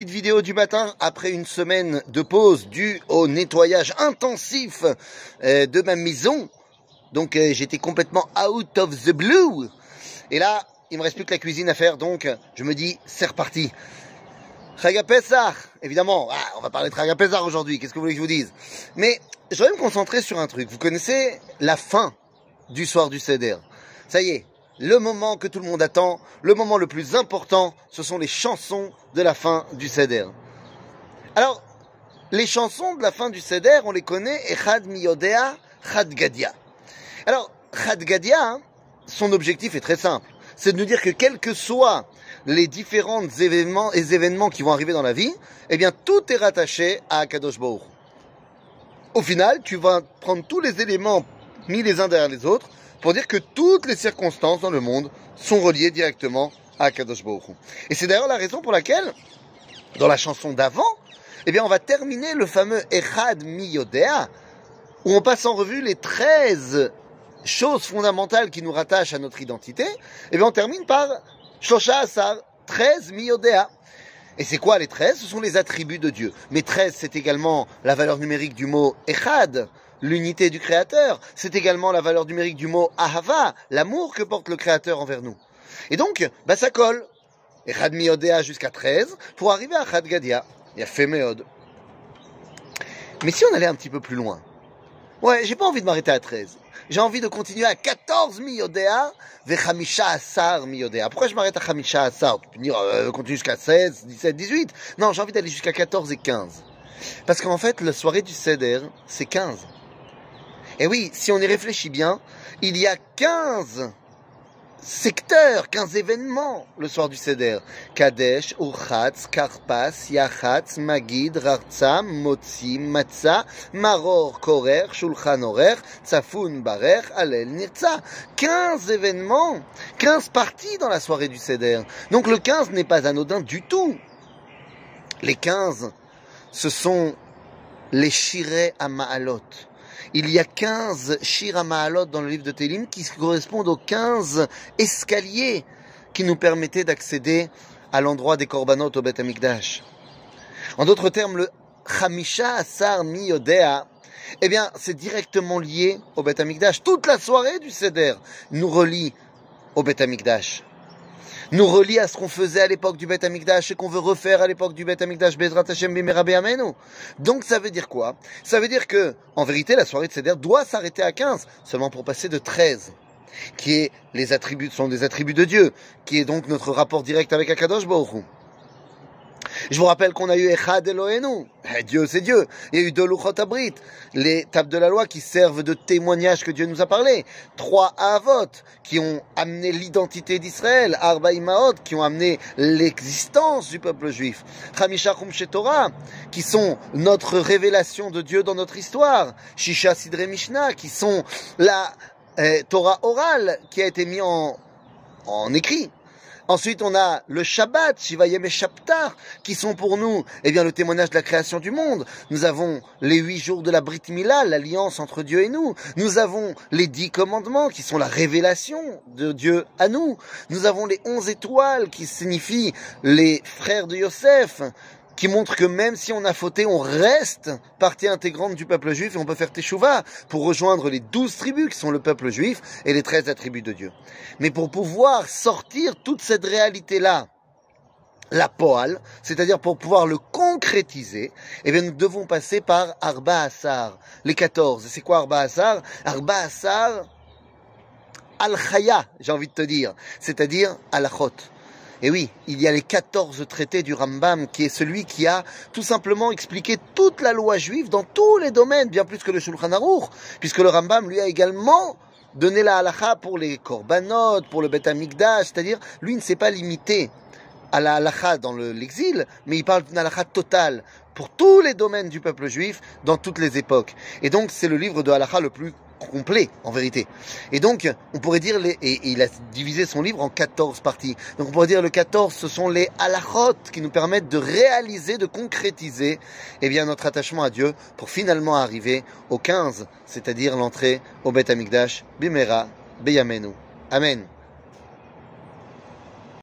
Petite vidéo du matin après une semaine de pause due au nettoyage intensif euh, de ma maison. Donc euh, j'étais complètement out of the blue. Et là, il me reste plus que la cuisine à faire, donc je me dis, c'est reparti. Chagapesar, évidemment, ah, on va parler de Chagapesar aujourd'hui, qu'est-ce que vous voulez que je vous dise? Mais je vais me concentrer sur un truc. Vous connaissez la fin du soir du Seder. Ça y est, le moment que tout le monde attend, le moment le plus important, ce sont les chansons de la fin du Seder. Alors, les chansons de la fin du Seder, on les connaît, Echad Miyodea, Chad Gadia. Alors, Chad Gadia, son objectif est très simple. C'est de nous dire que quels que soient les différents événements et événements qui vont arriver dans la vie, eh bien, tout est rattaché à Kadosh Baruch. Au final, tu vas prendre tous les éléments mis les uns derrière les autres pour dire que toutes les circonstances dans le monde sont reliées directement à Kadosh Baruch Et c'est d'ailleurs la raison pour laquelle, dans la chanson d'avant, eh bien, on va terminer le fameux Echad Miyodea, où on passe en revue les 13 choses fondamentales qui nous rattachent à notre identité. Eh bien, on termine par Shosha Asar, 13 Miyodea. Et c'est quoi les 13 Ce sont les attributs de Dieu. Mais 13, c'est également la valeur numérique du mot Echad, l'unité du Créateur. C'est également la valeur numérique du mot Ahava, l'amour que porte le Créateur envers nous. Et donc, bah, ça colle. Echad Miodea jusqu'à 13 pour arriver à Chad Gadia. Il y a Femeod. Mais si on allait un petit peu plus loin, ouais, j'ai pas envie de m'arrêter à 13. J'ai envie de continuer à 14 miyodea, vechamisha asar miyodea. Pourquoi je m'arrête à chamisha asar? Tu peux dire, euh, continue jusqu'à 16, 17, 18. Non, j'ai envie d'aller jusqu'à 14 et 15. Parce qu'en fait, la soirée du Seder, c'est 15. Et oui, si on y réfléchit bien, il y a 15 secteurs, 15 événements le soir du Seder. Kadesh, Urchatz, Karpas, Yachatz, Magid, Rartza, Motzi, Matzah, Maror, Korer, Shulchan Orer, Tzafun, Barer, Alel, Nirtza. 15 événements, 15 parties dans la soirée du Seder. Donc le 15 n'est pas anodin du tout. Les 15, ce sont les Shireh à Ma'alot il y a 15 Shira Ma'alot dans le livre de Télim qui correspondent aux 15 escaliers qui nous permettaient d'accéder à l'endroit des Korbanot au Beth Amikdash. En d'autres termes, le Chamisha Asar Miyodea, eh bien, c'est directement lié au Beth Amikdash. Toute la soirée du Seder nous relie au Beth Amikdash nous relie à ce qu'on faisait à l'époque du Beth Amikdash et qu'on veut refaire à l'époque du Beth Amikdash Bezrat Hashem Amenu. Donc ça veut dire quoi? Ça veut dire que, en vérité, la soirée de Seder doit s'arrêter à 15, seulement pour passer de 13 qui est les attributs sont des attributs de Dieu, qui est donc notre rapport direct avec Akadosh Baruch je vous rappelle qu'on a eu Echad Elohenu. Eh, Dieu, c'est Dieu. Il y a eu deux Luchot Abrit, les tables de la loi qui servent de témoignage que Dieu nous a parlé. Trois Avot qui ont amené l'identité d'Israël. Arba Imaot qui ont amené l'existence du peuple juif. Chamisha Torah qui sont notre révélation de Dieu dans notre histoire. Shisha Sidre Mishnah qui sont la eh, Torah orale qui a été mis en, en écrit Ensuite, on a le Shabbat, Shivayem et Shaptar, qui sont pour nous, eh bien, le témoignage de la création du monde. Nous avons les huit jours de la Brit Mila, l'alliance entre Dieu et nous. Nous avons les dix commandements, qui sont la révélation de Dieu à nous. Nous avons les onze étoiles, qui signifient les frères de Yosef, qui montre que même si on a fauté, on reste partie intégrante du peuple juif et on peut faire teshuva pour rejoindre les douze tribus qui sont le peuple juif et les treize attributs de Dieu. Mais pour pouvoir sortir toute cette réalité-là, la poal, c'est-à-dire pour pouvoir le concrétiser, eh bien nous devons passer par Arba Asar, les quatorze. C'est quoi Arba Asar Arba Asar Al-Khaya, j'ai envie de te dire, c'est-à-dire Al-Khot. Et oui, il y a les 14 traités du Rambam, qui est celui qui a tout simplement expliqué toute la loi juive dans tous les domaines, bien plus que le Shulchan Aruch, puisque le Rambam lui a également donné la halacha pour les korbanot, pour le Bet c'est-à-dire lui ne s'est pas limité à la halacha dans l'exil, mais il parle d'une halacha totale pour tous les domaines du peuple juif dans toutes les époques. Et donc c'est le livre de halacha le plus complet en vérité. Et donc, on pourrait dire, les, et, il a divisé son livre en 14 parties. Donc on pourrait dire le 14, ce sont les halachot qui nous permettent de réaliser, de concrétiser eh bien, notre attachement à Dieu pour finalement arriver au 15, c'est-à-dire l'entrée au Bet Amikdash, Bimera, Beyamenu. Amen.